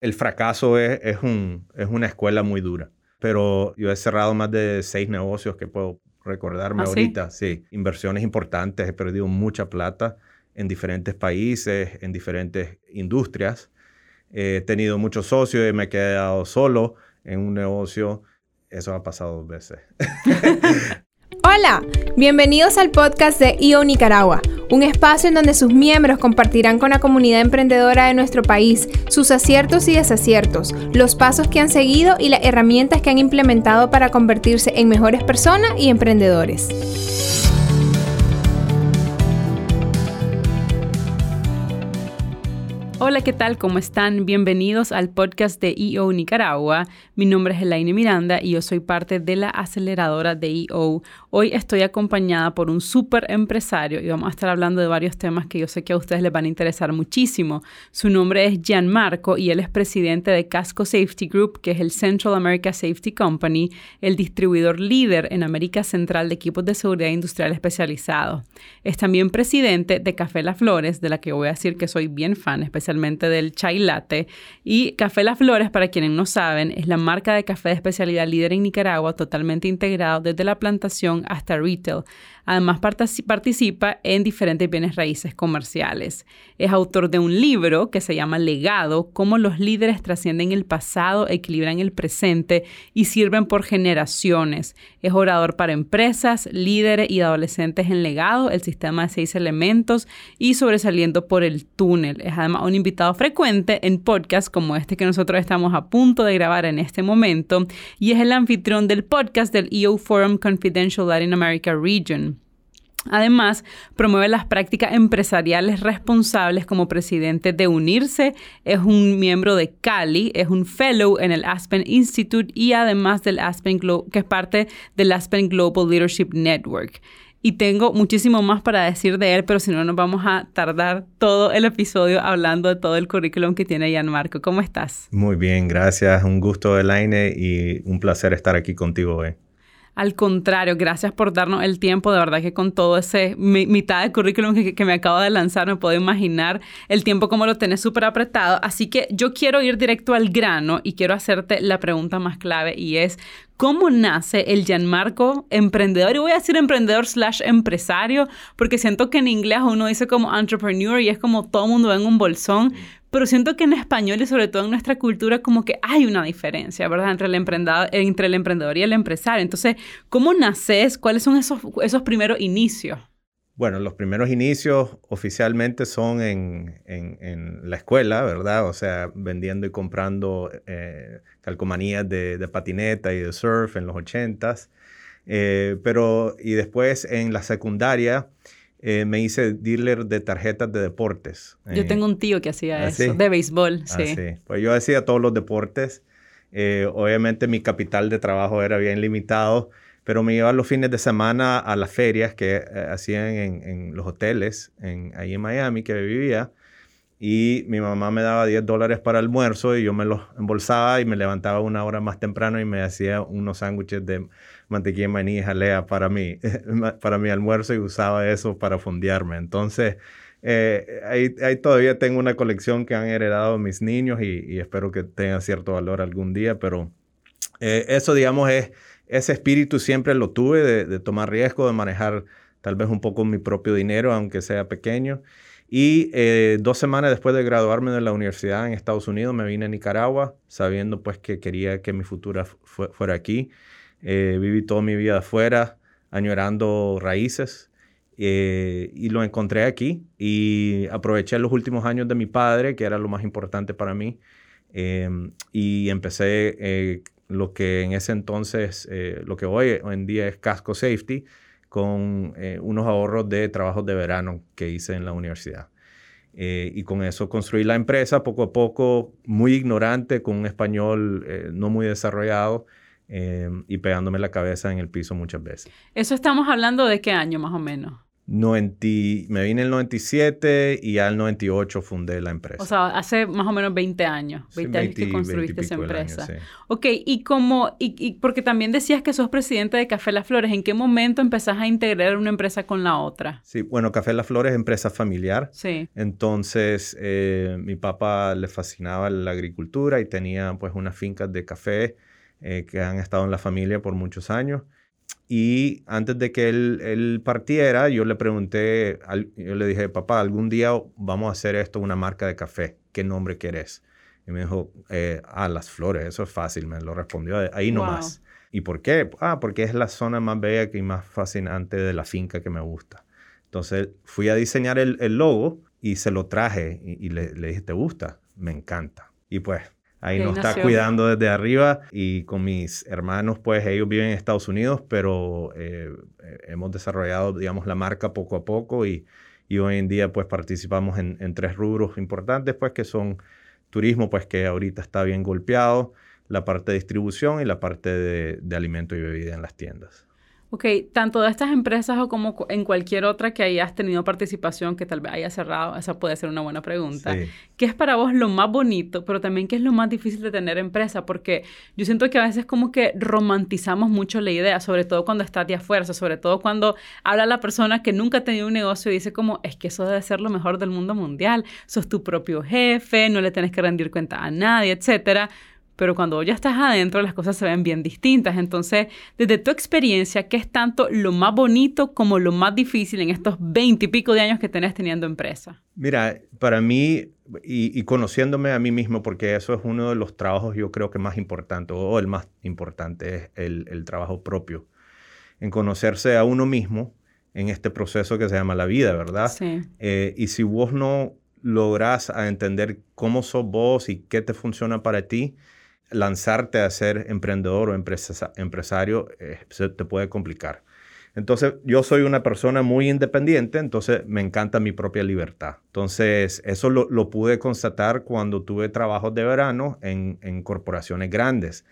El fracaso es, es, un, es una escuela muy dura, pero yo he cerrado más de seis negocios que puedo recordarme ¿Ah, sí? ahorita. Sí, inversiones importantes, he perdido mucha plata en diferentes países, en diferentes industrias. He tenido muchos socios y me he quedado solo en un negocio. Eso ha pasado dos veces. Hola, bienvenidos al podcast de IO Nicaragua, un espacio en donde sus miembros compartirán con la comunidad emprendedora de nuestro país sus aciertos y desaciertos, los pasos que han seguido y las herramientas que han implementado para convertirse en mejores personas y emprendedores. Hola, ¿qué tal? ¿Cómo están? Bienvenidos al podcast de EO Nicaragua. Mi nombre es Elaine Miranda y yo soy parte de la aceleradora de EO. Hoy estoy acompañada por un súper empresario y vamos a estar hablando de varios temas que yo sé que a ustedes les van a interesar muchísimo. Su nombre es Gianmarco y él es presidente de Casco Safety Group, que es el Central America Safety Company, el distribuidor líder en América Central de equipos de seguridad industrial especializados. Es también presidente de Café Las Flores, de la que voy a decir que soy bien fan, especialmente del chai latte. Y Café Las Flores, para quienes no saben, es la marca de café de especialidad líder en Nicaragua, totalmente integrado desde la plantación hasta retail. Además, participa en diferentes bienes raíces comerciales. Es autor de un libro que se llama Legado, cómo los líderes trascienden el pasado, equilibran el presente y sirven por generaciones. Es orador para empresas, líderes y adolescentes en legado, el sistema de seis elementos y sobresaliendo por el túnel. Es además un invitado frecuente en podcasts como este que nosotros estamos a punto de grabar en este momento y es el anfitrión del podcast del EO Forum Confidential Latin America Region. Además, promueve las prácticas empresariales responsables como presidente de Unirse, es un miembro de Cali, es un fellow en el Aspen Institute y además del Aspen que es parte del Aspen Global Leadership Network. Y tengo muchísimo más para decir de él, pero si no nos vamos a tardar todo el episodio hablando de todo el currículum que tiene Gianmarco. ¿Cómo estás? Muy bien, gracias. Un gusto, Elaine, y un placer estar aquí contigo hoy. Al contrario, gracias por darnos el tiempo. De verdad que con todo ese mi, mitad de currículum que, que, me acabo de lanzar, me puedo imaginar el tiempo como lo tenés súper apretado. Así que yo quiero ir directo al grano y quiero hacerte la pregunta más clave y es, ¿cómo nace el Gianmarco emprendedor? Y voy a decir emprendedor slash empresario porque siento que en inglés uno dice como entrepreneur y es como todo mundo en un bolsón pero siento que en español y sobre todo en nuestra cultura como que hay una diferencia, ¿verdad? Entre el emprendedor, entre el emprendedor y el empresario. Entonces, ¿cómo naces? ¿Cuáles son esos, esos primeros inicios? Bueno, los primeros inicios oficialmente son en, en, la escuela, ¿verdad? O sea, vendiendo y comprando eh, calcomanías de, de, patineta y de surf en los ochentas. Eh, pero, y después en la secundaria, eh, me hice dealer de tarjetas de deportes. Yo tengo un tío que hacía ¿Ah, eso, ¿sí? de béisbol, sí. Ah, sí. Pues yo hacía todos los deportes. Eh, obviamente mi capital de trabajo era bien limitado, pero me iba los fines de semana a las ferias que eh, hacían en, en, los hoteles, en, ahí en Miami, que vivía. Y mi mamá me daba 10 dólares para almuerzo y yo me los embolsaba y me levantaba una hora más temprano y me hacía unos sándwiches de mantequilla de maní y jalea para mí, para mi almuerzo y usaba eso para fondearme. Entonces, eh, ahí, ahí, todavía tengo una colección que han heredado mis niños y, espero que tenga cierto valor algún día, pero eh, eso, digamos, es, ese espíritu siempre lo tuve de, tomar riesgo, de manejar tal vez un poco mi propio dinero, aunque sea pequeño. Y eh, dos semanas después de graduarme de la universidad en Estados Unidos, me vine a Nicaragua, sabiendo pues que quería que mi futuro fu fuera aquí. Eh, viví toda mi vida afuera, añorando raíces, eh, y lo encontré aquí. Y aproveché los últimos años de mi padre, que era lo más importante para mí, eh, y empecé lo que en ese entonces, lo que hoy, en día es Casco Safety, con unos ahorros de trabajos de verano que hice en la universidad. Eh, y con eso construí la empresa poco a poco, muy ignorante, con un español eh, no muy desarrollado, eh, y pegándome la cabeza en el piso muchas veces. ¿Eso estamos hablando de qué año más o menos? Me vine en el 97 y al 98 fundé la empresa. O sea, hace más o menos 20 años, 20, años que construiste esa empresa. Ok, y como, y, porque también decías que sos presidente de Café Las Flores, ¿en qué momento empezás a integrar una empresa con la otra? Sí, bueno, Café Las Flores es empresa familiar. Sí. Entonces, eh, mi papá le fascinaba la agricultura y tenía pues unas fincas de café eh, que han estado en la familia por muchos años. Y antes de que él, partiera, yo le pregunté, yo le dije, papá, algún día vamos a hacer esto una marca de café. ¿Qué nombre quieres? Y me dijo, eh, ah, las flores, eso es fácil, me lo respondió ahí nomás. ¿Y por qué? Ah, porque es la zona más bella y más fascinante de la finca que me gusta. Entonces fui a diseñar el, logo y se lo traje y, le, le dije, ¿te gusta? Me encanta. Y pues Ahí nos está cuidando desde arriba y con mis hermanos, pues ellos viven en Estados Unidos, pero eh, eh, hemos desarrollado, digamos, la marca poco a poco y, y hoy en día, pues participamos en, en, tres rubros importantes, pues que son turismo, pues que ahorita está bien golpeado, la parte de distribución y la parte de, de alimento y bebida en las tiendas. Ok, tanto de estas empresas o como en cualquier otra que hayas tenido participación que tal vez haya cerrado, esa puede ser una buena pregunta. ¿Qué es para vos lo más bonito, pero también qué es lo más difícil de tener empresa? Porque yo siento que a veces como que romantizamos mucho la idea, sobre todo cuando estás de afuera, sobre todo cuando habla la persona que nunca ha tenido un negocio y dice como, es que eso debe ser lo mejor del mundo mundial, sos tu propio jefe, no le tienes que rendir cuenta a nadie, etcétera pero cuando ya estás adentro las cosas se ven bien distintas. Entonces, desde tu experiencia, ¿qué es tanto lo más bonito como lo más difícil en estos veinte y pico de años que tenés teniendo empresa? Mira, para mí, y, conociéndome a mí mismo, porque eso es uno de los trabajos yo creo que más importante, o el más importante, es el, trabajo propio, en conocerse a uno mismo en este proceso que se llama la vida, ¿verdad? Sí. Eh, y si vos no logras a entender cómo sos vos y qué te funciona para ti, lanzarte a ser emprendedor o empresario eh, se te puede complicar. Entonces, yo soy una persona muy independiente, entonces me encanta mi propia libertad. Entonces, eso lo, pude constatar cuando tuve trabajos de verano en, corporaciones grandes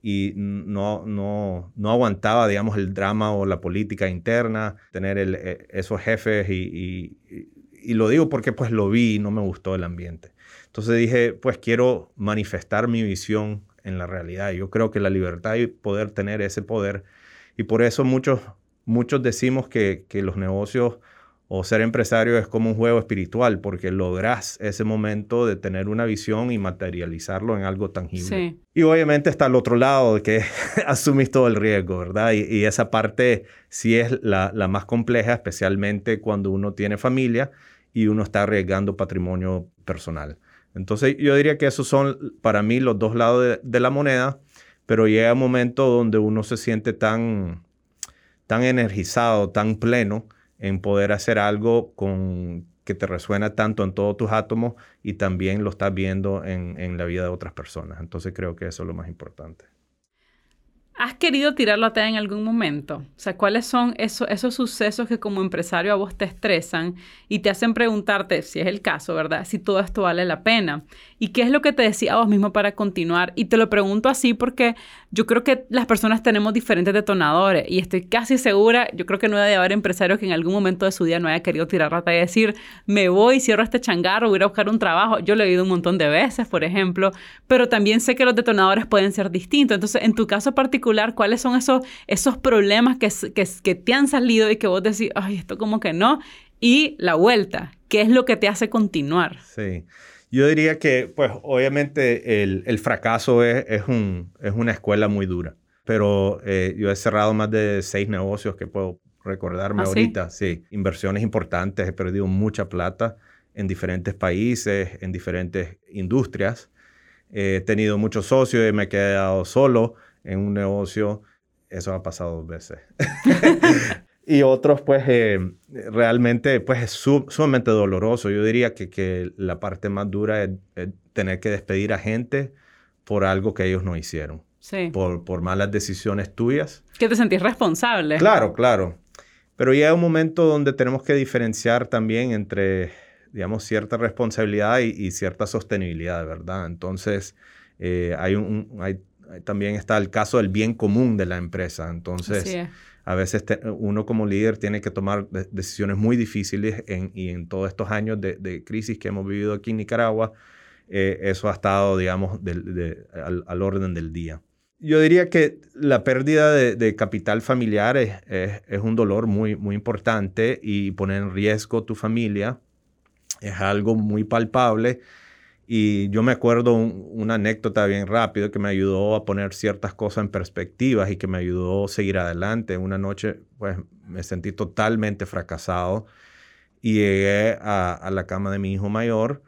y no, no, no, aguantaba, digamos, el drama o la política interna, tener eh, esos jefes y, y, lo digo porque pues lo vi y no me gustó el ambiente. Entonces dije, pues quiero manifestar mi visión en la realidad. Yo creo que la libertad y poder tener ese poder. Y por eso muchos, muchos decimos que, que los negocios o ser empresario es como un juego espiritual, porque logras ese momento de tener una visión y materializarlo en algo tangible. Y obviamente está al otro lado, que asumís todo el riesgo, ¿verdad? Y, y esa parte sí es la, la, más compleja, especialmente cuando uno tiene familia y uno está arriesgando patrimonio personal. Entonces yo diría que esos son para mí los dos lados de, la moneda, pero llega un momento donde uno se siente tan, tan energizado, tan pleno en poder hacer algo con, que te resuena tanto en todos tus átomos y también lo estás viendo en, en la vida de otras personas. Entonces creo que eso es lo más importante. ¿Has querido tirar la en algún momento? O sea, ¿cuáles son esos, esos sucesos que como empresario a vos te estresan y te hacen preguntarte, si es el caso, ¿verdad? Si todo esto vale la pena. ¿Y qué es lo que te decía a vos mismo para continuar? Y te lo pregunto así porque yo creo que las personas tenemos diferentes detonadores y estoy casi segura, yo creo que no debe haber empresarios que en algún momento de su día no haya querido tirar la y decir, me voy, cierro este changarro, voy a buscar un trabajo. Yo lo he oído un montón de veces, por ejemplo, pero también sé que los detonadores pueden ser distintos. Entonces, en tu caso particular, cuáles son esos, esos problemas que, que, que te han salido y que vos decís, ay, esto como que no, y la vuelta, ¿qué es lo que te hace continuar? Sí. Yo diría que, pues, obviamente el, el fracaso es, es, un, es, una escuela muy dura, pero eh, yo he cerrado más de seis negocios que puedo recordarme ¿Ah, ahorita. Sí? inversiones importantes, he perdido mucha plata en diferentes países, en diferentes industrias. he tenido muchos socios y me he quedado solo en un negocio, eso ha pasado dos veces. y otros, pues, eh, realmente, pues, es sumamente doloroso. Yo diría que, que la parte más dura es, tener que despedir a gente por algo que ellos no hicieron. Sí. Por, por malas decisiones tuyas. Que te sentís responsable. Claro, claro. Pero llega un momento donde tenemos que diferenciar también entre, digamos, cierta responsabilidad y, cierta sostenibilidad, ¿verdad? Entonces, eh, hay, un, hay también está el caso del bien común de la empresa. Entonces, a veces uno como líder tiene que tomar decisiones muy difíciles y en todos estos años de, crisis que hemos vivido aquí en Nicaragua, eh, eso ha estado, digamos, al, orden del día. Yo diría que la pérdida de, capital familiar es, es, un dolor muy, muy importante y poner en riesgo tu familia es algo muy palpable. Y yo me acuerdo una anécdota bien rápido que me ayudó a poner ciertas cosas en perspectiva y que me ayudó a seguir adelante. Una noche, pues, me sentí totalmente fracasado y llegué a, la cama de mi hijo mayor,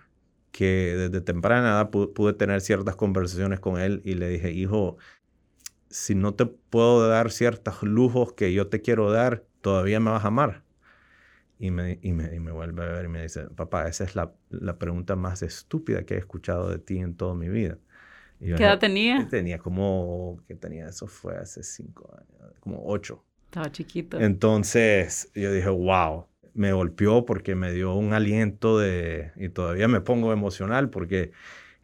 que desde temprana edad pude, tener ciertas conversaciones con él y le dije, hijo, si no te puedo dar ciertos lujos que yo te quiero dar, todavía me vas a amar. Y me, y me, y me, vuelve a ver y me dice, papá, esa es la, la, pregunta más estúpida que he escuchado de ti en toda mi vida. ¿Qué edad tenía? Tenía como, ¿qué tenía? Eso fue hace cinco años, como ocho. Estaba chiquito. Entonces yo dije, wow, me golpeó porque me dio un aliento de, y todavía me pongo emocional porque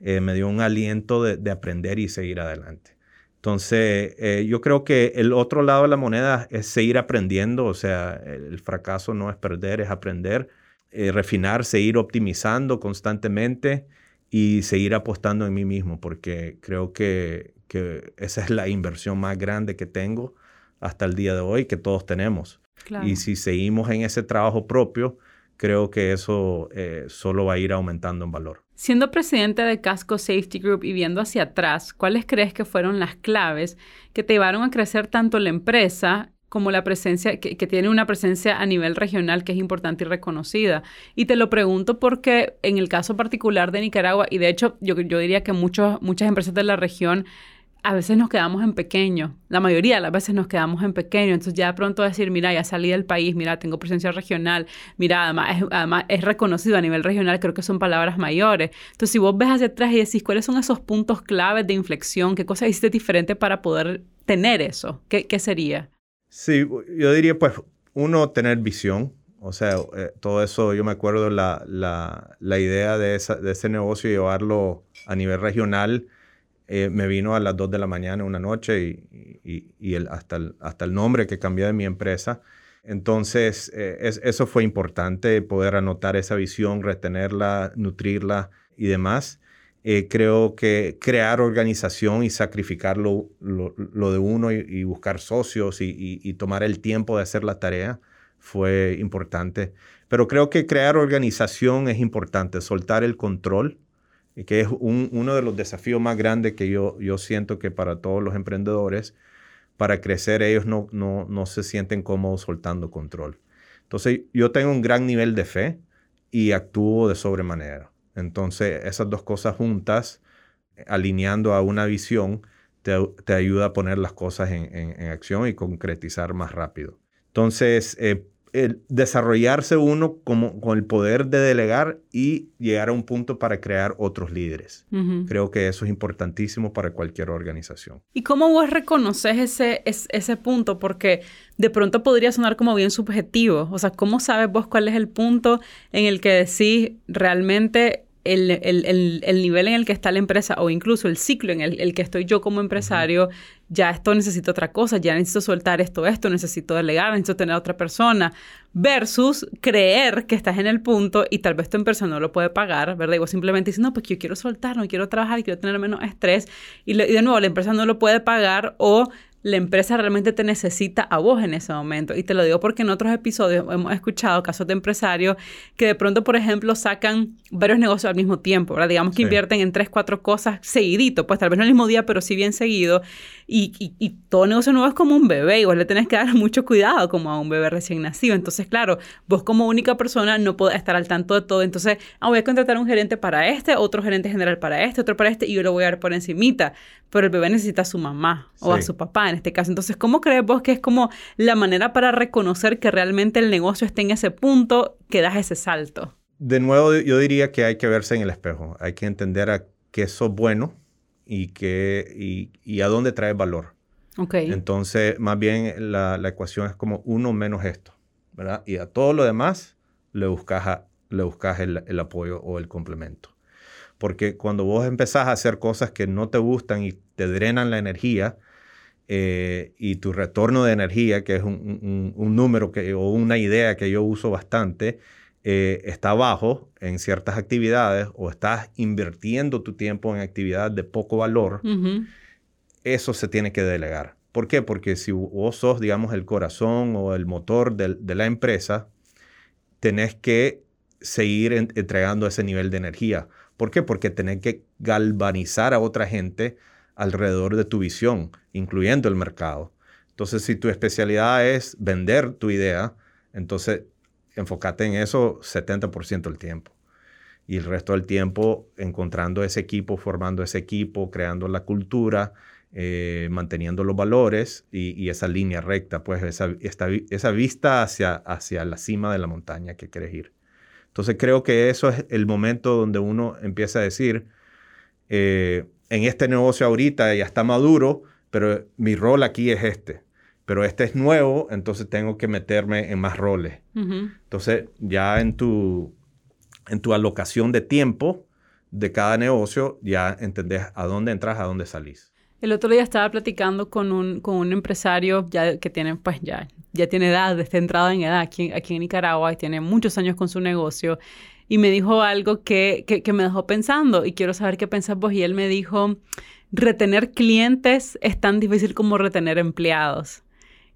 eh, me dio un aliento de, de aprender y seguir adelante. Entonces, eh, yo creo que el otro lado de la moneda es seguir aprendiendo, o sea, el fracaso no es perder, es aprender, eh, refinar, seguir optimizando constantemente y seguir apostando en mí mismo, porque creo que, que esa es la inversión más grande que tengo hasta el día de hoy, que todos tenemos. Y si seguimos en ese trabajo propio, creo que eso eh, solo va a ir aumentando en valor. Siendo presidente de Casco Safety Group y viendo hacia atrás, ¿cuáles crees que fueron las claves que te llevaron a crecer tanto la empresa como la presencia, que, tiene una presencia a nivel regional que es importante y reconocida. Y te lo pregunto porque en el caso particular de Nicaragua, y de hecho yo, yo diría que muchos, muchas empresas de la región a veces nos quedamos en pequeño, la mayoría de las veces nos quedamos en pequeño, entonces ya de pronto decir, mira, ya salí del país, mira, tengo presencia regional, mira, además es, además es reconocido a nivel regional, creo que son palabras mayores. Entonces, si vos ves hacia atrás y decís, ¿cuáles son esos puntos claves de inflexión? ¿Qué cosas hiciste diferente para poder tener eso? ¿Qué, sería? Sí, yo diría, pues, uno, tener visión. O sea, eh, todo eso, yo me acuerdo la, la, la idea de, ese negocio, llevarlo a nivel regional, eh, me vino a las 2 de la mañana una noche y, y, hasta, el, nombre que cambié de mi empresa. Entonces, eh, eso fue importante, poder anotar esa visión, retenerla, nutrirla y demás. Eh, creo que crear organización y sacrificar lo, de uno y, buscar socios y, tomar el tiempo de hacer la tarea fue importante. Pero creo que crear organización es importante, soltar el control y que es uno de los desafíos más grandes que yo, yo siento que para todos los emprendedores, para crecer ellos no, no, no se sienten cómodos soltando control. Entonces yo tengo un gran nivel de fe y actúo de sobremanera. Entonces esas dos cosas juntas, alineando a una visión, te, te ayuda a poner las cosas en, en, acción y concretizar más rápido. Entonces, eh, el desarrollarse uno como, con el poder de delegar y llegar a un punto para crear otros líderes. Creo que eso es importantísimo para cualquier organización. ¿Y cómo vos reconoces ese, ese, ese punto? Porque de pronto podría sonar como bien subjetivo. O sea, ¿cómo sabes vos cuál es el punto en el que decís realmente el, el, el, nivel en el que está la empresa o incluso el ciclo en el, que estoy yo como empresario, ya esto necesito otra cosa, ya necesito soltar esto, esto, necesito delegar, necesito tener a otra persona, versus creer que estás en el punto y tal vez tu empresa no lo puede pagar, ¿verdad? Y vos simplemente dices, no, pues yo quiero soltar, no quiero trabajar, quiero tener menos estrés y, y de nuevo la empresa no lo puede pagar o la empresa realmente te necesita a vos en ese momento. Y te lo digo porque en otros episodios hemos escuchado casos de empresarios que de pronto, por ejemplo, sacan varios negocios al mismo tiempo, ¿verdad? Digamos que invierten en tres, cuatro cosas seguidito, pues tal vez no el mismo día, pero sí bien seguido. Y, y, todo negocio nuevo es como un bebé y vos le tenés que dar mucho cuidado como a un bebé recién nacido. Entonces, claro, vos como única persona no podés estar al tanto de todo. Entonces, ah, voy a contratar un gerente para este, otro gerente general para este, otro para este, y yo lo voy a dar por encimita. Pero el bebé necesita a su mamá o a su papá en este caso. Entonces, ¿cómo crees vos que es como la manera para reconocer que realmente el negocio está en ese punto que das ese salto? De nuevo, yo diría que hay que verse en el espejo. Hay que entender a qué sos bueno y, qué, y, a dónde trae valor. Okay. Entonces, más bien la, ecuación es como uno menos esto, ¿verdad? Y a todo lo demás le buscas, le buscas el, el apoyo o el complemento. Porque cuando vos empezás a hacer cosas que no te gustan y te drenan la energía, eh, y tu retorno de energía, que es un, número que, o una idea que yo uso bastante, eh, está bajo en ciertas actividades o estás invirtiendo tu tiempo en actividades de poco valor, eso se tiene que delegar. ¿Por qué? Porque si vos sos, digamos, el corazón o el motor de, la empresa, tenés que seguir entregando ese nivel de energía. ¿Por qué? Porque tenés que galvanizar a otra gente alrededor de tu visión, incluyendo el mercado. Entonces, si tu especialidad es vender tu idea, entonces enfócate en eso 70% del tiempo. Y el resto del tiempo encontrando ese equipo, formando ese equipo, creando la cultura, eh, manteniendo los valores y, esa línea recta, pues esa, esa vista hacia, hacia la cima de la montaña que quieres ir. Entonces creo que eso es el momento donde uno empieza a decir, eh, en este negocio ahorita ya está maduro, pero mi rol aquí es este. Pero este es nuevo, entonces tengo que meterme en más roles. Entonces ya en tu, en tu alocación de tiempo de cada negocio, ya entendés a dónde entras, a dónde salís. El otro día estaba platicando con un, con un empresario ya que tiene, pues ya, ya tiene edad, está entrado en edad aquí, aquí en Nicaragua y tiene muchos años con su negocio. Y me dijo algo que, que, me dejó pensando y quiero saber qué pensás vos. Y él me dijo, retener clientes es tan difícil como retener empleados.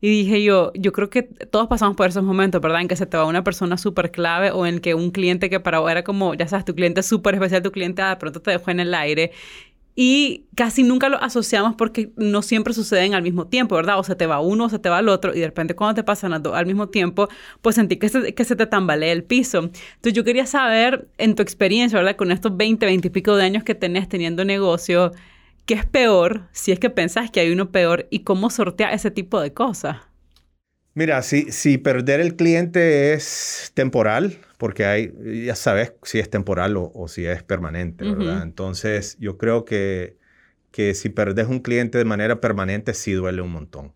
Y dije yo, yo creo que todos pasamos por esos momentos, ¿verdad? En que se te va una persona súper clave o en que un cliente que para vos era como, ya sabes, tu cliente súper especial, tu cliente de pronto te dejó en el aire y casi nunca lo asociamos porque no siempre suceden al mismo tiempo, ¿verdad? O se te va uno o se te va el otro y de repente cuando te pasan al mismo tiempo, pues sentí que se, que se te tambalea el piso. Entonces yo quería saber en tu experiencia, ¿verdad? Con estos 20, 20 y pico de años que tenés teniendo negocio, ¿qué es peor si es que pensás que hay uno peor y cómo sortea ese tipo de cosas? Mira, si, si perder el cliente es temporal, porque hay, ya sabes si es temporal o, si es permanente, ¿verdad? Entonces, yo creo que, que si perdes un cliente de manera permanente, sí duele un montón.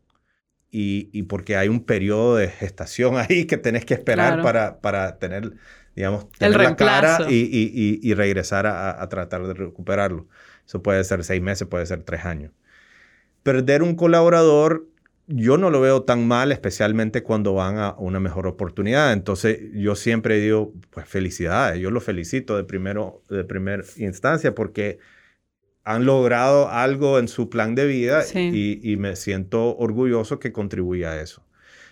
Y, y porque hay un periodo de gestación ahí que tenés que esperar para, para tener, digamos, tener la cara y, y, y regresar a, a tratar de recuperarlo. Eso puede ser seis meses, puede ser tres años. Perder un colaborador yo no lo veo tan mal, especialmente cuando van a una mejor oportunidad. Entonces, yo siempre digo, pues felicidades, yo los felicito de, primero, de primera instancia porque han logrado algo en su plan de vida y, me siento orgulloso que contribuya a eso.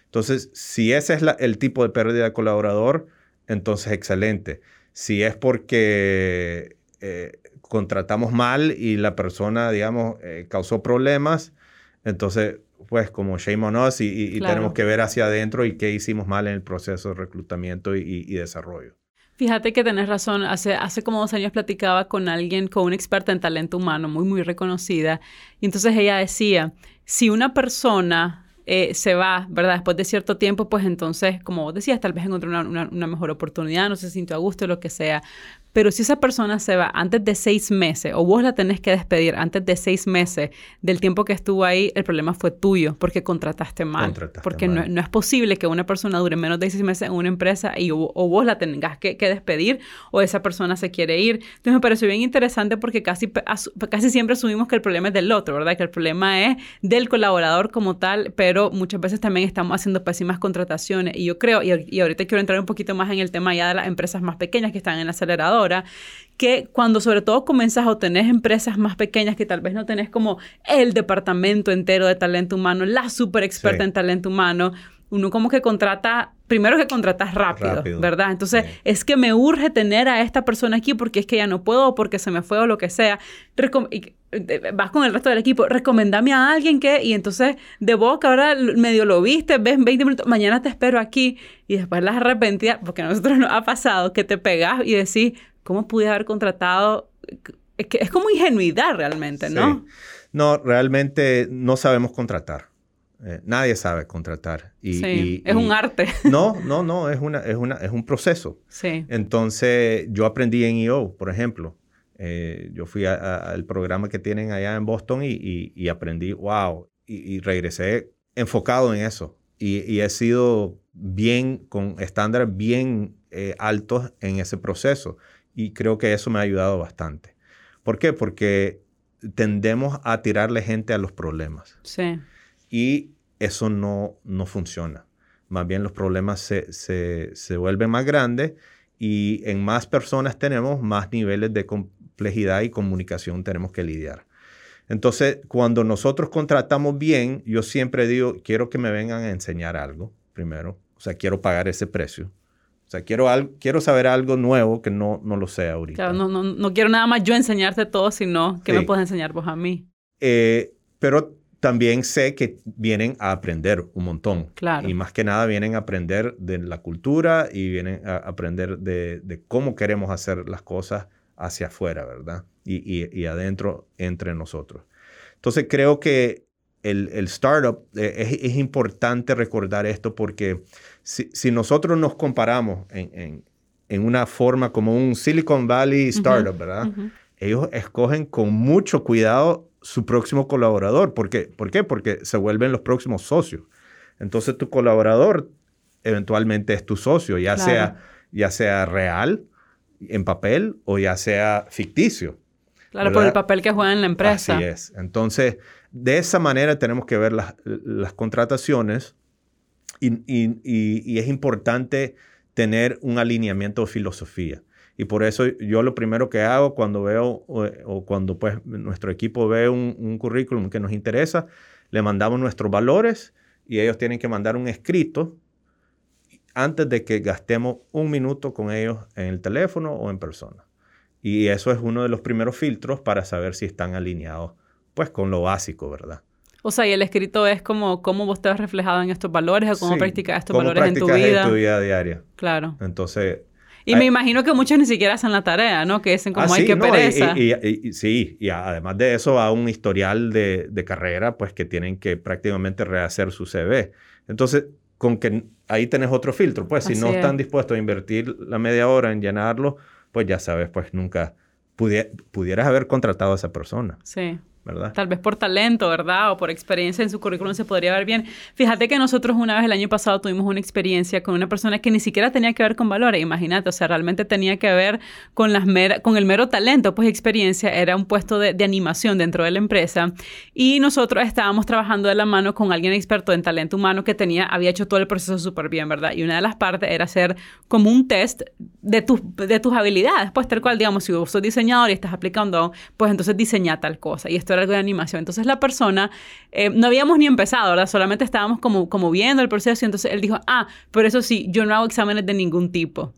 Entonces, si ese es el tipo de pérdida de colaborador, entonces excelente. Si es porque eh, contratamos mal y la persona, digamos, eh, causó problemas, entonces pues como shame on us y, tenemos que ver hacia adentro y qué hicimos mal en el proceso de reclutamiento y, desarrollo. Fíjate que tenés razón. Hace, hace como dos años platicaba con alguien, con una experta en talento humano muy, muy reconocida. Y entonces ella decía, si una persona eh, se va, ¿verdad? Después de cierto tiempo, pues entonces, como vos decías, tal vez encontró una, una, una, mejor oportunidad, no se sintió a gusto, lo que sea. Pero si esa persona se va antes de seis meses o vos la tenés que despedir antes de seis meses del tiempo que estuvo ahí, el problema fue tuyo porque contrataste mal. porque No, es posible que una persona dure menos de seis meses en una empresa y o, vos la tengas que, despedir o esa persona se quiere ir. Entonces me pareció bien interesante porque casi, casi siempre asumimos que el problema es del otro, ¿verdad? Que el problema es del colaborador como tal, pero muchas veces también estamos haciendo pésimas contrataciones. Y yo creo, y, y ahorita quiero entrar un poquito más en el tema ya de las empresas más pequeñas que están en el acelerador que cuando sobre todo comenzas o tenés empresas más pequeñas que tal vez no tenés como el departamento entero de talento humano, la super experta en talento humano, uno como que contrata, primero que contratas rápido, ¿verdad? Entonces, es que me urge tener a esta persona aquí porque es que ya no puedo, porque se me fue o lo que sea. Eh, vas con el resto del equipo, recomendame a alguien que, y entonces de boca ahora medio lo viste, ves 20 minutos, mañana te espero aquí, y después las arrepentidas, porque a nosotros nos ha pasado que te pegas y decís, ¿cómo pude haber contratado? Es, que es como ingenuidad realmente, ¿no? No, realmente no sabemos contratar. Eh, nadie sabe contratar. Y, sí, es un arte. No, no, no, es, una, es, una, es un proceso. Sí. Entonces, yo aprendí en EO, por ejemplo. Eh, yo fui al programa que tienen allá en Boston y, aprendí, wow, y, regresé enfocado en eso. Y, he sido bien, con estándares bien eh, altos en ese proceso y creo que eso me ha ayudado bastante. ¿Por qué? Porque tendemos a tirarle gente a los problemas. Sí. Y eso no, no funciona. Más bien los problemas se, se, se vuelven más grandes y en más personas tenemos más niveles de complejidad y comunicación tenemos que lidiar. Entonces, cuando nosotros contratamos bien, yo siempre digo, quiero que me vengan a enseñar algo primero. O sea, quiero pagar ese precio. O sea, quiero, quiero saber algo nuevo que no, no lo sé ahorita. Claro, no, no, no quiero nada más yo enseñarte todo, sino que me puedes enseñar vos a mí. Eh, pero también sé que vienen a aprender un montón. Claro. Y más que nada vienen a aprender de la cultura y vienen a aprender de, de cómo queremos hacer las cosas hacia afuera, ¿verdad? Y, y, y adentro entre nosotros. Entonces creo que el, el startup, eh, es, es, importante recordar esto porque si, si nosotros nos comparamos en, en, en, una forma como un Silicon Valley startup, ¿verdad? Uh -huh. Ellos escogen con mucho cuidado su próximo colaborador. ¿Por qué? ¿Por qué? Porque se vuelven los próximos socios. Entonces tu colaborador eventualmente es tu socio, ya, claro. sea, ya sea real, en papel, o ya sea ficticio. Claro, ¿verdad? por el papel que juega en la empresa. Así es. Entonces, de esa manera tenemos que ver las, las contrataciones y, y, y, y, es importante tener un alineamiento de filosofía. Y por eso yo lo primero que hago cuando veo o, o cuando pues nuestro equipo ve un, un, currículum que nos interesa, le mandamos nuestros valores y ellos tienen que mandar un escrito antes de que gastemos un minuto con ellos en el teléfono o en persona. Y eso es uno de los primeros filtros para saber si están alineados pues con lo básico, ¿verdad? O sea, y el escrito es como cómo vos te has reflejado en estos valores o cómo sí, practicas estos valores en tu vida. en tu vida diaria. Claro. Entonces... Y hay... me imagino que muchos ni siquiera hacen la tarea, ¿no? Que dicen como, ah, hay sí, que no, pereza. Y, y, y, sí, y además de eso va un historial de, de, carrera, pues que tienen que prácticamente rehacer su CV. Entonces, con que ahí tenés otro filtro, pues si Así no es. están dispuestos a invertir la media hora en llenarlo, pues ya sabes, pues nunca pudieras haber contratado a esa persona. Sí. ¿Verdad? Tal vez por talento, ¿verdad? O por experiencia en su currículum se podría ver bien. Fíjate que nosotros una vez el año pasado tuvimos una experiencia con una persona que ni siquiera tenía que ver con valores, imagínate, o sea, realmente tenía que ver con, las mera, con el mero talento, pues experiencia, era un puesto de, de, animación dentro de la empresa y nosotros estábamos trabajando de la mano con alguien experto en talento humano que tenía, había hecho todo el proceso súper bien, ¿verdad? Y una de las partes era hacer como un test de, tu, de tus habilidades, pues tal cual, digamos, si vos sos diseñador y estás aplicando, pues entonces diseña tal cosa y esto era algo de animación. Entonces la persona, eh, no habíamos ni empezado, ¿verdad? Solamente estábamos como, como viendo el proceso y entonces él dijo, ah, pero eso sí, yo no hago exámenes de ningún tipo.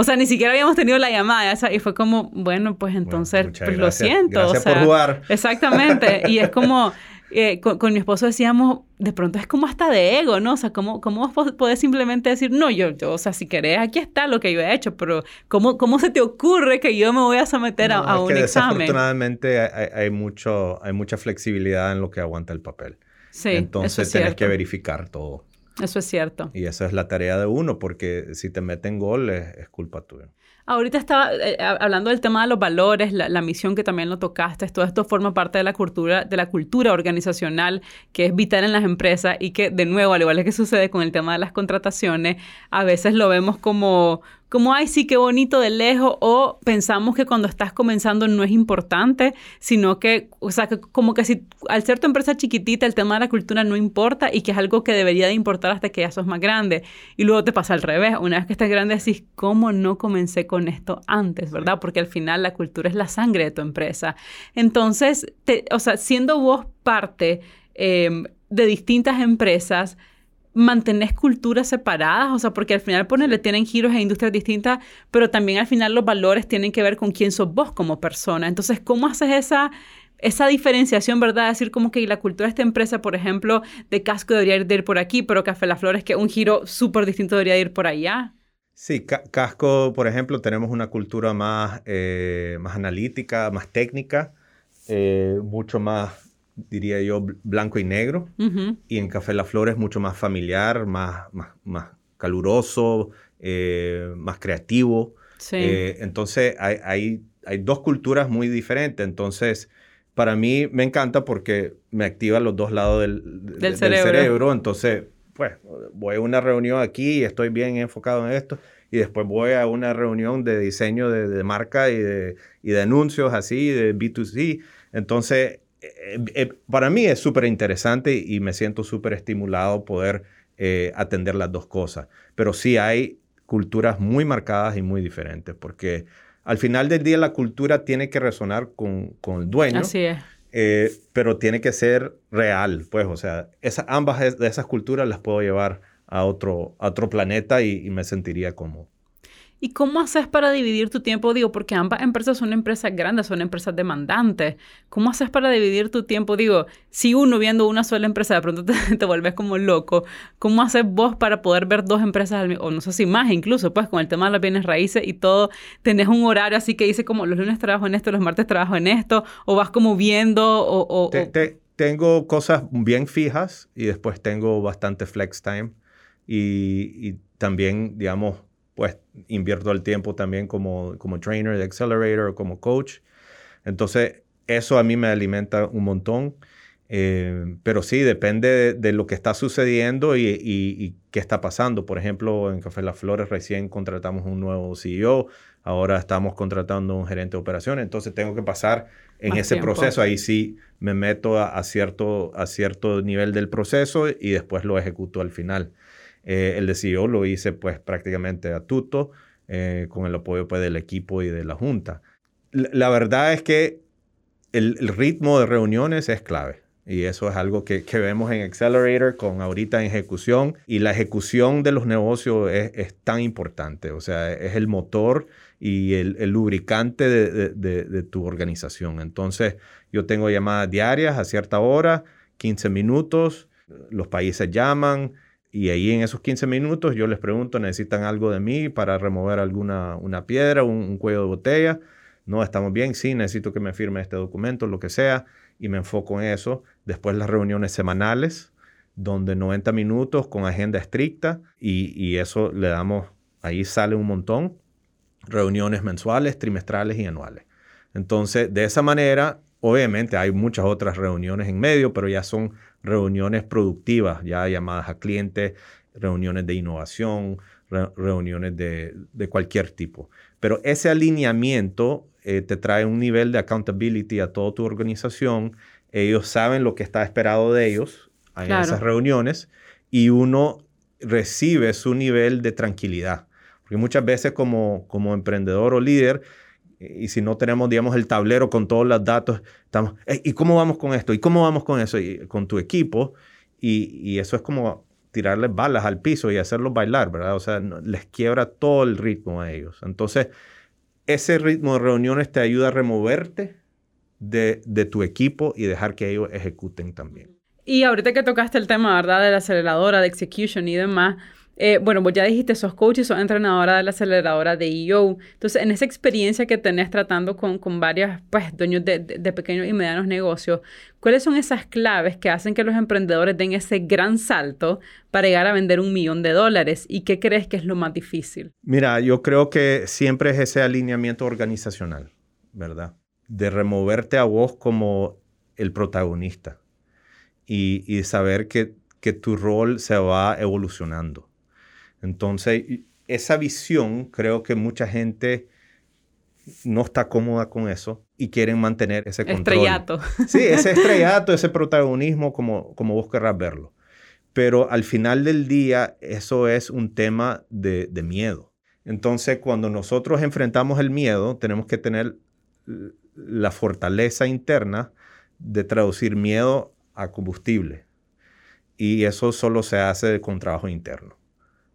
O sea, ni siquiera habíamos tenido la llamada esa, y fue como, bueno, pues entonces, bueno, pues lo siento. Gracias o sea, por jugar. Exactamente. Y es como, eh, con, con, mi esposo decíamos, de pronto es como hasta de ego, ¿no? O sea, ¿cómo, cómo podés simplemente decir, no, yo, yo, o sea, si querés, aquí está lo que yo he hecho, pero ¿cómo, cómo se te ocurre que yo me voy a someter no, a, a un que examen? Desafortunadamente hay, hay, mucho, hay mucha flexibilidad en lo que aguanta el papel. Sí, Entonces eso es tenés cierto. que verificar todo. Eso es cierto. Y esa es la tarea de uno, porque si te meten gol es, es culpa tuya. Ahorita estaba eh, hablando del tema de los valores, la, la, misión que también lo tocaste, todo esto forma parte de la cultura, de la cultura organizacional que es vital en las empresas y que de nuevo, al igual que sucede con el tema de las contrataciones, a veces lo vemos como, como, ay, sí, qué bonito de lejos, o pensamos que cuando estás comenzando no es importante, sino que, o sea, que como que si al ser tu empresa chiquitita, el tema de la cultura no importa y que es algo que debería de importar hasta que ya sos más grande. Y luego te pasa al revés, una vez que estás grande decís, ¿cómo no comencé con esto antes, verdad? Porque al final la cultura es la sangre de tu empresa. Entonces, te, o sea, siendo vos parte eh, de distintas empresas, mantenés culturas separadas, o sea, porque al final ponele, tienen giros e industrias distintas, pero también al final los valores tienen que ver con quién sos vos como persona. Entonces, ¿cómo haces esa, esa diferenciación, verdad? Decir como que la cultura de esta empresa, por ejemplo, de casco debería ir, de ir por aquí, pero Café Las Flores, que un giro súper distinto debería ir por allá. Sí, ca Casco, por ejemplo, tenemos una cultura más, eh, más analítica, más técnica, eh, mucho más diría yo, blanco y negro. Uh -huh. Y en Café La Flor es mucho más familiar, más, más, más caluroso, eh, más creativo. Sí. Eh, entonces hay, hay, hay, dos culturas muy diferentes. Entonces, para mí me encanta porque me activa los dos lados del, del, del cerebro. cerebro. Entonces, pues, voy a una reunión aquí y estoy bien enfocado en esto. y después voy a una reunión de diseño de, marca y de, y de anuncios así, de B2C. Entonces, eh, eh, para mí es súper interesante y me siento súper estimulado poder eh, atender las dos cosas. Pero sí hay culturas muy marcadas y muy diferentes, porque al final del día la cultura tiene que resonar con, con el dueño. Así es. pero tiene que ser real, pues, o sea, esa, ambas de esas culturas las puedo llevar a otro, a otro planeta y, y me sentiría cómodo. ¿Y cómo haces para dividir tu tiempo? Digo, porque ambas empresas son empresas grandes, son empresas demandantes. ¿Cómo haces para dividir tu tiempo? Digo, si uno viendo una sola empresa de pronto te, vuelves como loco, ¿cómo haces vos para poder ver dos empresas al mismo, o no sé si más incluso, pues con el tema de las bienes raíces y todo, tenés un horario así que dice como los lunes trabajo en esto, los martes trabajo en esto, o vas como viendo o... tengo cosas bien fijas y después tengo bastante flex time y, y también, digamos, invierto el tiempo también como, como trainer de Accelerator, como coach. Entonces, eso a mí me alimenta un montón. Eh, pero sí, depende de, lo que está sucediendo y, qué está pasando. Por ejemplo, en Café Las Flores recién contratamos un nuevo CEO, ahora estamos contratando un gerente de operaciones, entonces tengo que pasar en ese proceso. Ahí sí me meto a, cierto, a cierto nivel del proceso y después lo ejecuto al final. Eh, el de CEO lo hice pues prácticamente a tuto, eh, con el apoyo pues, del equipo y de la junta. La, verdad es que el, ritmo de reuniones es clave. Y eso es algo que, vemos en Accelerator con ahorita ejecución. Y la ejecución de los negocios es, tan importante. O sea, es el motor y el, lubricante de, de, tu organización. Entonces, yo tengo llamadas diarias a cierta hora, 15 minutos. Los países llaman, y ahí en esos 15 minutos yo les pregunto, ¿necesitan algo de mí para remover alguna una piedra, un, cuello de botella? No, estamos bien, sí, necesito que me firme este documento, lo que sea, y me enfoco en eso. Después las reuniones semanales, donde 90 minutos con agenda estricta, y, y eso le damos, ahí sale un montón, reuniones mensuales, trimestrales y anuales. Entonces, de esa manera, obviamente hay muchas otras reuniones en medio, pero ya son reuniones productivas, ya llamadas a clientes, reuniones de innovación, reuniones de, cualquier tipo. Pero ese alineamiento eh, te trae un nivel de accountability a toda tu organización. Ellos saben lo que está esperado de ellos en esas reuniones y uno recibe su nivel de tranquilidad. Porque muchas veces como, como emprendedor o líder, y si no tenemos, digamos, el tablero con todos los datos, estamos, ¿y cómo vamos con esto? ¿Y cómo vamos con eso? Y, con tu equipo. Y, eso es como tirarles balas al piso y hacerlos bailar, ¿verdad? O sea, les quiebra todo el ritmo a ellos. Entonces, ese ritmo de reuniones te ayuda a removerte de, de tu equipo y dejar que ellos ejecuten también. Y ahorita que tocaste el tema, ¿verdad? De la aceleradora, de execution y demás, eh, bueno, vos ya dijiste, sos coach y sos entrenadora de la aceleradora de EO. Entonces, en esa experiencia que tenés tratando con, con varios pues, dueños de, de, pequeños y medianos negocios, ¿cuáles son esas claves que hacen que los emprendedores den ese gran salto para llegar a vender un millón de dólares? ¿Y qué crees que es lo más difícil? Mira, yo creo que siempre es ese alineamiento organizacional, ¿verdad? De removerte a vos como el protagonista y, y saber que, que tu rol se va evolucionando entonces, esa visión, creo que mucha gente no está cómoda con eso y quieren mantener ese control. Estrellato. Sí, ese estrellato, ese protagonismo, como, como vos querrás verlo. Pero al final del día, eso es un tema de, de miedo. Entonces, cuando nosotros enfrentamos el miedo, tenemos que tener la fortaleza interna de traducir miedo a combustible. Y eso solo se hace con trabajo interno.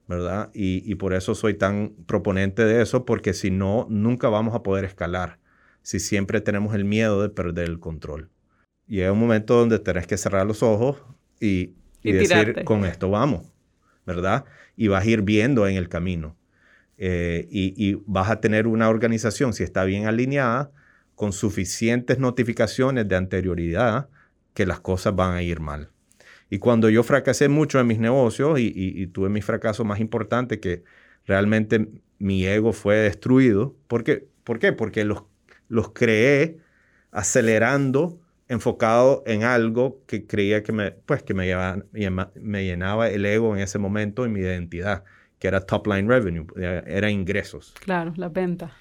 ¿Verdad? Y, por eso soy tan proponente de eso, porque si no, nunca vamos a poder escalar, si siempre tenemos el miedo de perder el control. Y hay un momento donde tenés que cerrar los ojos y, decir, con esto vamos, ¿verdad? Y vas a ir viendo en el camino. Eh, y, y vas a tener una organización, si está bien alineada, con suficientes notificaciones de anterioridad, que las cosas van a ir mal. Y cuando yo fracasé mucho en mis negocios y, tuve mi fracaso más importante, que realmente mi ego fue destruido, ¿por qué? ¿Por qué? Porque los, los creé acelerando, enfocado en algo que creía que me, pues, que me, me llenaba el ego en ese momento y mi identidad, que era top line revenue, era ingresos. Claro, la venta.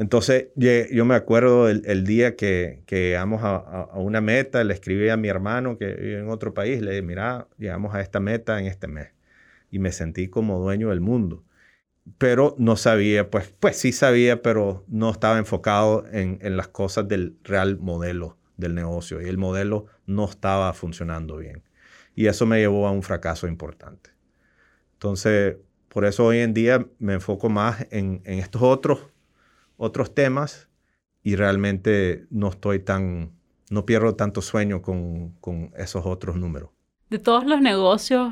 Entonces, yo me acuerdo el, día que, que llegamos a, una meta, le escribí a mi hermano que vive en otro país, le dije, mira, llegamos a esta meta en este mes. Y me sentí como dueño del mundo. Pero no sabía, pues, pues sí sabía, pero no estaba enfocado en, en las cosas del real modelo del negocio. Y el modelo no estaba funcionando bien. Y eso me llevó a un fracaso importante. Entonces, por eso hoy en día me enfoco más en, en estos otros otros temas y realmente no estoy tan, no pierdo tanto sueño con, con esos otros números. De todos los negocios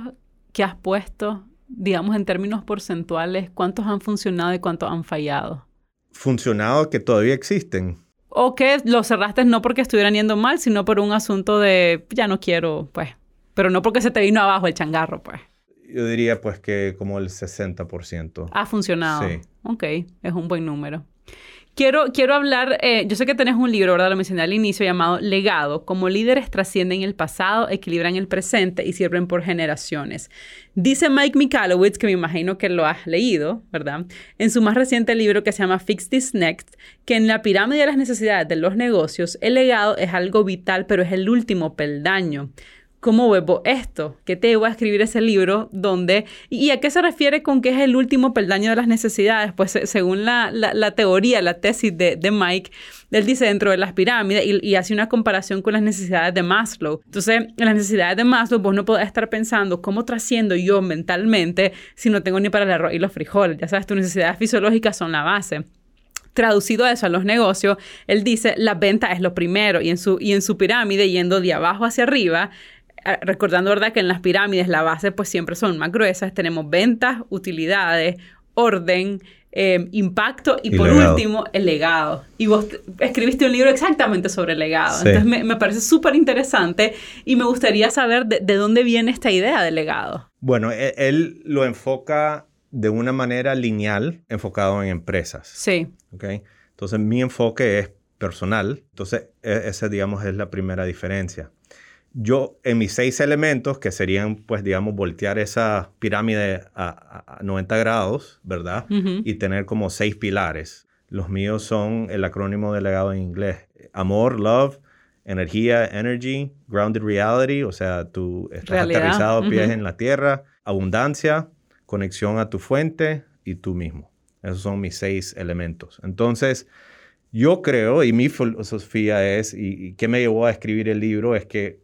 que has puesto, digamos en términos porcentuales, ¿cuántos han funcionado y cuántos han fallado? Funcionado que todavía existen. O que los cerraste no porque estuvieran yendo mal, sino por un asunto de ya no quiero, pues. Pero no porque se te vino abajo el changarro, pues. Yo diría pues que como el 60%. Ha funcionado. Sí. Ok, es un buen número. Quiero, quiero hablar, eh, yo sé que tenés un libro, ¿verdad? Lo mencioné al inicio, llamado Legado, cómo líderes trascienden el pasado, equilibran el presente y sirven por generaciones. Dice Mike Michalowicz, que me imagino que lo has leído, ¿verdad? En su más reciente libro que se llama Fix This Next, que en la pirámide de las necesidades de los negocios, el legado es algo vital, pero es el último peldaño. ¿Cómo veo esto? ¿Qué te voy a escribir ese libro donde... ¿Y a qué se refiere con que es el último peldaño de las necesidades? Pues según la, teoría, la tesis de, Mike, él dice dentro de las pirámides y, hace una comparación con las necesidades de Maslow. Entonces, en las necesidades de Maslow, vos no podés estar pensando cómo trasciendo yo mentalmente si no tengo ni para el arroz y los frijoles. Ya sabes, tus necesidades fisiológicas son la base traducido eso a los negocios, él dice, la venta es lo primero y en su, y en su pirámide, yendo de abajo hacia arriba, recordando, ¿verdad? Que en las pirámides la base pues siempre son más gruesas. Tenemos ventas, utilidades, orden, em, impacto y, por último el legado. Y vos escribiste un libro exactamente sobre el legado. Entonces me, parece súper interesante y me gustaría saber de, dónde viene esta idea del legado. Bueno, él, él, lo enfoca de una manera lineal, enfocado en empresas. Sí. ¿okay? Entonces mi enfoque es personal. Entonces e, esa, digamos, es la primera diferencia yo en mis seis elementos, que serían, pues, digamos, voltear esa pirámide a, 90 grados, ¿verdad? Y tener como seis pilares. Los míos son el acrónimo delegado en inglés. Amor, love, energía, energy, grounded reality, o sea, tú estás aterrizado pies en la tierra, abundancia, conexión a tu fuente y tú mismo. Esos son mis seis elementos. Entonces, yo creo, y mi filosofía es, y, y qué me llevó a escribir el libro, es que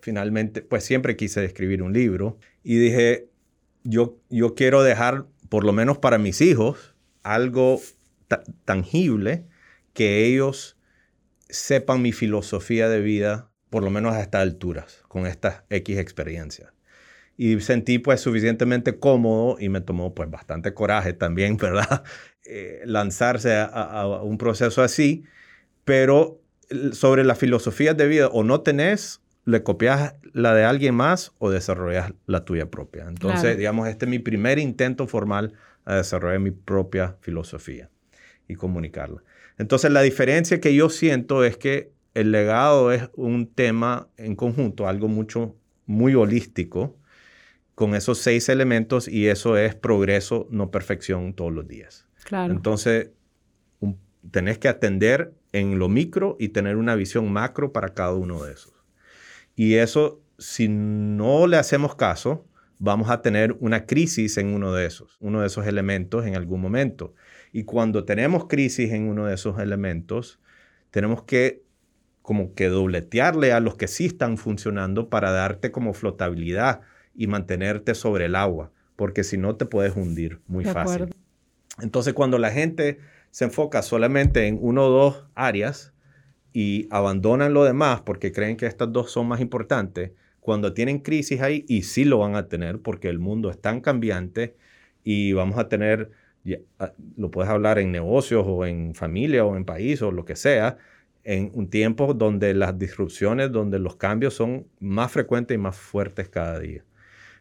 finalmente, pues siempre quise escribir un libro y dije, yo, yo quiero dejar, por lo menos para mis hijos, algo tangible que ellos sepan mi filosofía de vida, por lo menos a estas alturas, con estas X experiencias. Y sentí pues suficientemente cómodo y me tomó pues bastante coraje también, ¿verdad? Eh, lanzarse a, un proceso así, pero sobre la filosofía de vida o no tenés le copias la de alguien más o desarrollas la tuya propia. Entonces, digamos, este es mi primer intento formal a desarrollar mi propia filosofía y comunicarla. Entonces, la diferencia que yo siento es que el legado es un tema en conjunto, algo mucho, muy holístico, con esos seis elementos y eso es progreso, no perfección todos los días. Claro. Entonces, tenés que atender en lo micro y tener una visión macro para cada uno de esos. Y eso, si no le hacemos caso, vamos a tener una crisis en uno de esos, uno de esos elementos en algún momento. Y cuando tenemos crisis en uno de esos elementos, tenemos que como que dobletearle a los que sí están funcionando para darte como flotabilidad y mantenerte sobre el agua, porque si no te puedes hundir muy fácil. Entonces, cuando la gente se enfoca solamente en uno o dos áreas, y abandonan lo demás porque creen que estas dos son más importantes, cuando tienen crisis ahí, y sí lo van a tener porque el mundo es tan cambiante y vamos a tener, ah, lo puedes hablar en negocios o en familia o en país o lo que sea, en un tiempo donde las disrupciones, donde los cambios son más frecuentes y más fuertes cada día.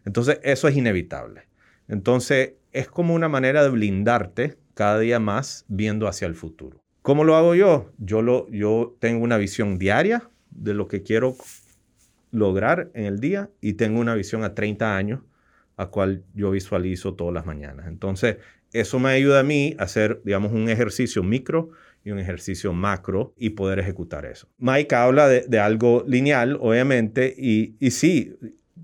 Entonces, eso es inevitable. Entonces, es como una manera de blindarte cada día más viendo hacia el futuro. ¿Cómo lo hago yo? Yo, lo, yo tengo una visión diaria de lo que quiero lograr en el día y tengo una visión a 30 años a cual yo visualizo todas las mañanas. Entonces, eso me ayuda a mí a hacer, digamos, un ejercicio micro y un ejercicio macro y poder ejecutar eso. Mike habla de, algo lineal, obviamente, y, y sí,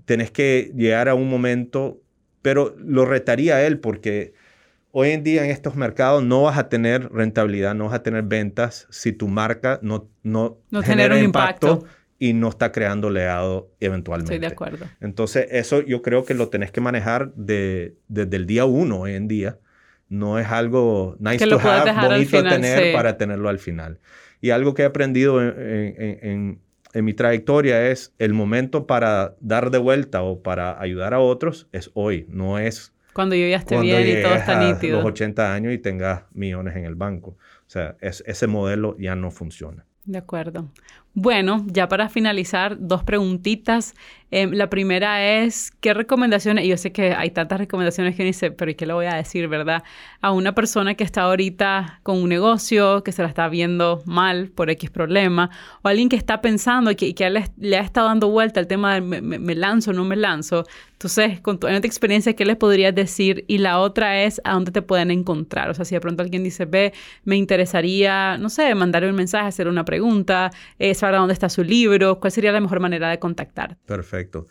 tenés que llegar a un momento, pero lo retaría él porque hoy en día en estos mercados no vas a tener rentabilidad, no vas a tener ventas si tu marca no, no, genera un impacto, y no está creando leado eventualmente. Estoy de acuerdo. Entonces, eso yo creo que lo tenés que manejar de, desde el día uno hoy en día. No es algo nice to have, bonito de tener para tenerlo al final. Y algo que he aprendido en, en, mi trayectoria es el momento para dar de vuelta o para ayudar a otros es hoy, no es cuando yo ya esté bien y todo está nítido. los 80 años y tengas millones en el banco. O sea, ese modelo ya no funciona. De acuerdo. Bueno, ya para finalizar, dos preguntitas. Em, la primera es, ¿qué recomendaciones? Yo sé que hay tantas recomendaciones que dice, pero ¿y qué le voy a decir, verdad? A una persona que está ahorita con un negocio, que se la está viendo mal por X problema, o alguien que está pensando y que, le, ha estado dando vuelta el tema de me, lanzo o no me lanzo. Entonces, con tu experiencia, ¿qué les podrías decir? Y la otra es, ¿a dónde te pueden encontrar? O sea, si de pronto alguien dice, ve, me interesaría, no sé, mandarle un mensaje, hacer una pregunta, eh, saber dónde está su libro, ¿cuál sería la mejor manera de contactar? Perfecto.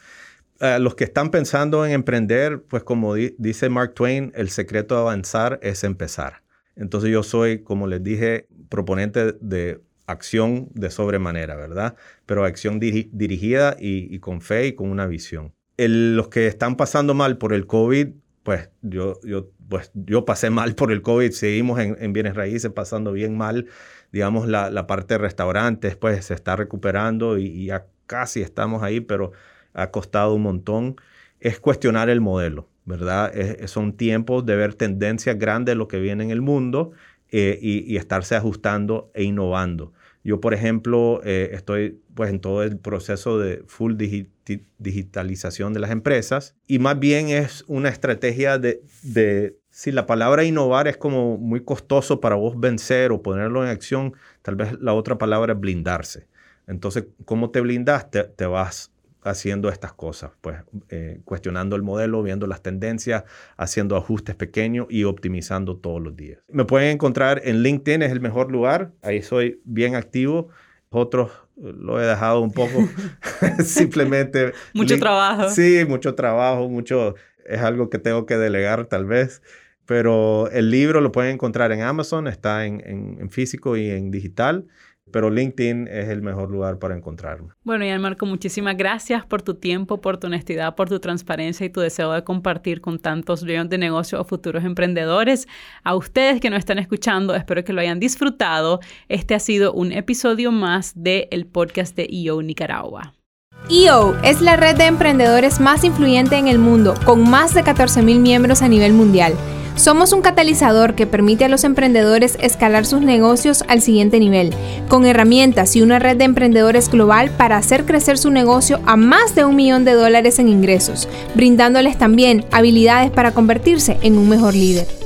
Uh, los que están pensando en emprender, pues como dice Mark Twain, el secreto de avanzar es empezar. Entonces yo soy, como les dije, proponente de acción de sobremanera, ¿verdad? Pero acción dirigida y, con fe y con una visión. los que están pasando mal por el COVID, pues yo, yo, pues yo pasé mal por el COVID, seguimos en bienes raíces pasando bien mal digamos, la, la, parte de restaurantes, pues se está recuperando y, ya casi estamos ahí, pero ha costado un montón, es cuestionar el modelo, ¿verdad? son tiempos de ver tendencias grandes de lo que viene en el mundo eh, y, estarse ajustando e innovando. Yo, por ejemplo, eh, estoy pues en todo el proceso de full digitalización de las empresas y más bien es una estrategia de si la palabra innovar es como muy costoso para vos vencer o ponerlo en acción, tal vez la otra palabra es blindarse. Entonces, ¿cómo te blindas? Te, vas haciendo estas cosas, pues eh, cuestionando el modelo, viendo las tendencias, haciendo ajustes pequeños y optimizando todos los días. Me pueden encontrar en LinkedIn, es el mejor lugar, ahí soy bien activo. Otros eh, lo he dejado un poco, simplemente... mucho trabajo. Sí, mucho trabajo, mucho... Es algo que tengo que delegar tal vez. Pero el libro lo pueden encontrar en Amazon, está en, físico y en digital pero LinkedIn es el mejor lugar para encontrarme. Bueno, y Marco, muchísimas gracias por tu tiempo, por tu honestidad, por tu transparencia y tu deseo de compartir con tantos dueños de negocio o futuros emprendedores. A ustedes que nos están escuchando, espero que lo hayan disfrutado. Este ha sido un episodio más del el podcast de EO Nicaragua. EO es la red de emprendedores más influyente en el mundo, con más de 14.000 miembros a nivel mundial. Somos un catalizador que permite a los emprendedores escalar sus negocios al siguiente nivel, con herramientas y una red de emprendedores global para hacer crecer su negocio a más de un millón de dólares en ingresos, brindándoles también habilidades para convertirse en un mejor líder.